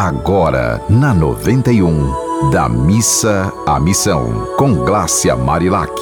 agora na 91, da missa à missão, com Glácia Marilac.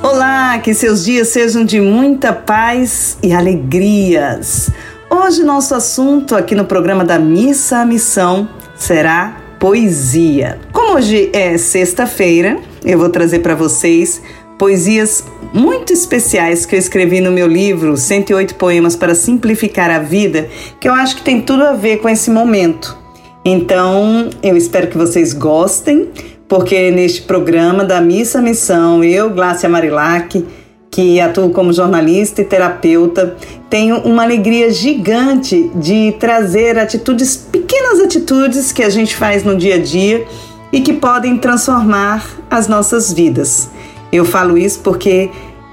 Olá, que seus dias sejam de muita paz e alegrias. Hoje nosso assunto aqui no programa da Missa à Missão será poesia. Como hoje é sexta-feira, eu vou trazer para vocês poesias muito especiais que eu escrevi no meu livro 108 Poemas para Simplificar a Vida, que eu acho que tem tudo a ver com esse momento. Então, eu espero que vocês gostem, porque neste programa da Missa Missão, eu, Glácia Marilac, que atuo como jornalista e terapeuta, tenho uma alegria gigante de trazer atitudes, pequenas atitudes que a gente faz no dia a dia e que podem transformar as nossas vidas. Eu falo isso porque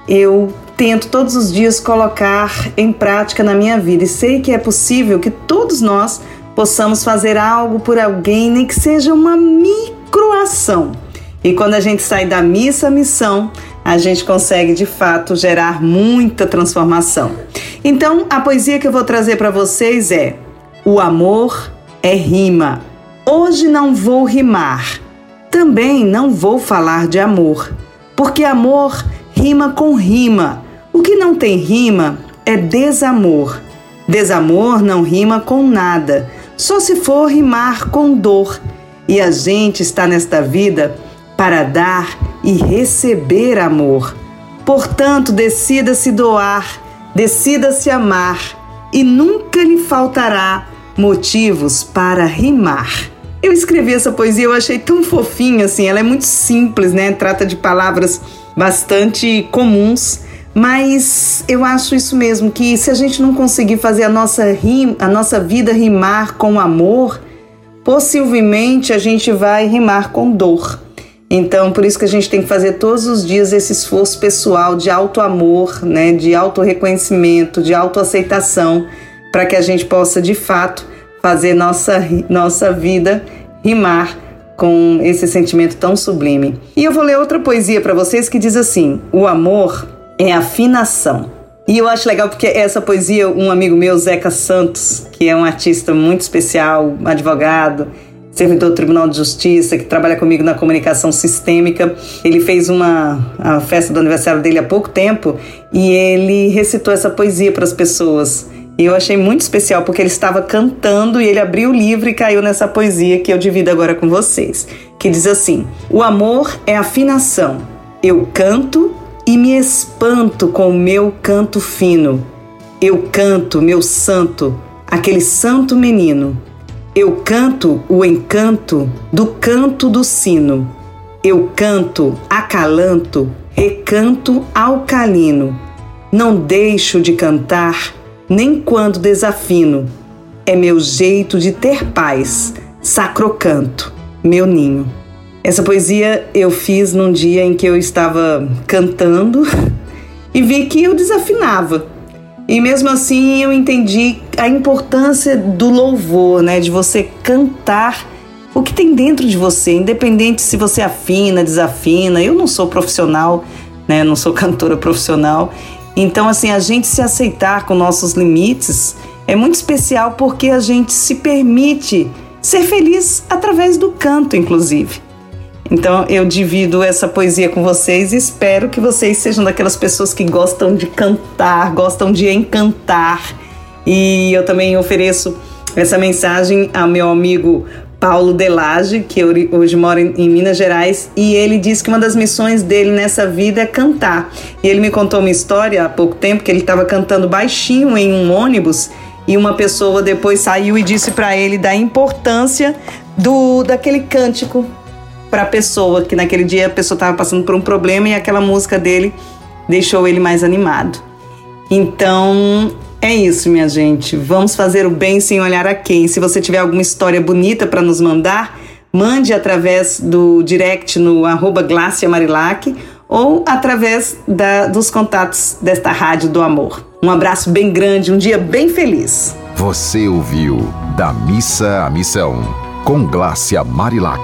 eu tento todos os dias colocar em prática na minha vida e sei que é possível que todos nós possamos fazer algo por alguém, nem que seja uma microação. E quando a gente sai da missa à missão, a gente consegue de fato gerar muita transformação. Então, a poesia que eu vou trazer para vocês é: O amor é rima. Hoje não vou rimar. Também não vou falar de amor porque amor rima com rima. O que não tem rima é desamor. Desamor não rima com nada, só se for rimar com dor. E a gente está nesta vida para dar e receber amor. Portanto, decida-se doar, decida-se amar, e nunca lhe faltará motivos para rimar. Eu escrevi essa poesia, eu achei tão fofinha assim, ela é muito simples, né? Trata de palavras bastante comuns, mas eu acho isso mesmo que se a gente não conseguir fazer a nossa rim, a nossa vida rimar com amor, possivelmente a gente vai rimar com dor. Então, por isso que a gente tem que fazer todos os dias esse esforço pessoal de auto amor, né, de auto reconhecimento, de autoaceitação, para que a gente possa de fato fazer nossa, nossa vida rimar com esse sentimento tão sublime. E eu vou ler outra poesia para vocês que diz assim: O amor é afinação. E eu acho legal porque essa poesia, um amigo meu, Zeca Santos, que é um artista muito especial, advogado, servidor do Tribunal de Justiça, que trabalha comigo na comunicação sistêmica. Ele fez uma a festa do aniversário dele há pouco tempo e ele recitou essa poesia para as pessoas. E eu achei muito especial porque ele estava cantando e ele abriu o livro e caiu nessa poesia que eu divido agora com vocês, que diz assim: O amor é afinação. Eu canto e me espanto com o meu canto fino. Eu canto, meu santo, aquele santo menino. Eu canto o encanto do canto do sino. Eu canto, acalanto, recanto alcalino. Não deixo de cantar nem quando desafino. É meu jeito de ter paz, sacrocanto, meu ninho. Essa poesia eu fiz num dia em que eu estava cantando e vi que eu desafinava. E mesmo assim eu entendi a importância do louvor, né, de você cantar o que tem dentro de você, independente se você afina, desafina. Eu não sou profissional, né, não sou cantora profissional então, assim, a gente se aceitar com nossos limites é muito especial porque a gente se permite ser feliz através do canto, inclusive. Então, eu divido essa poesia com vocês e espero que vocês sejam daquelas pessoas que gostam de cantar, gostam de encantar. E eu também ofereço essa mensagem ao meu amigo Paulo Delage, que hoje mora em Minas Gerais, e ele disse que uma das missões dele nessa vida é cantar. E ele me contou uma história há pouco tempo que ele estava cantando baixinho em um ônibus e uma pessoa depois saiu e disse para ele da importância do daquele cântico para a pessoa, que naquele dia a pessoa estava passando por um problema e aquela música dele deixou ele mais animado. Então, é isso, minha gente. Vamos fazer o bem sem olhar a quem. Se você tiver alguma história bonita para nos mandar, mande através do direct no arroba Marilac ou através da, dos contatos desta Rádio do Amor. Um abraço bem grande, um dia bem feliz. Você ouviu Da Missa à Missão, com Glácia Marilac.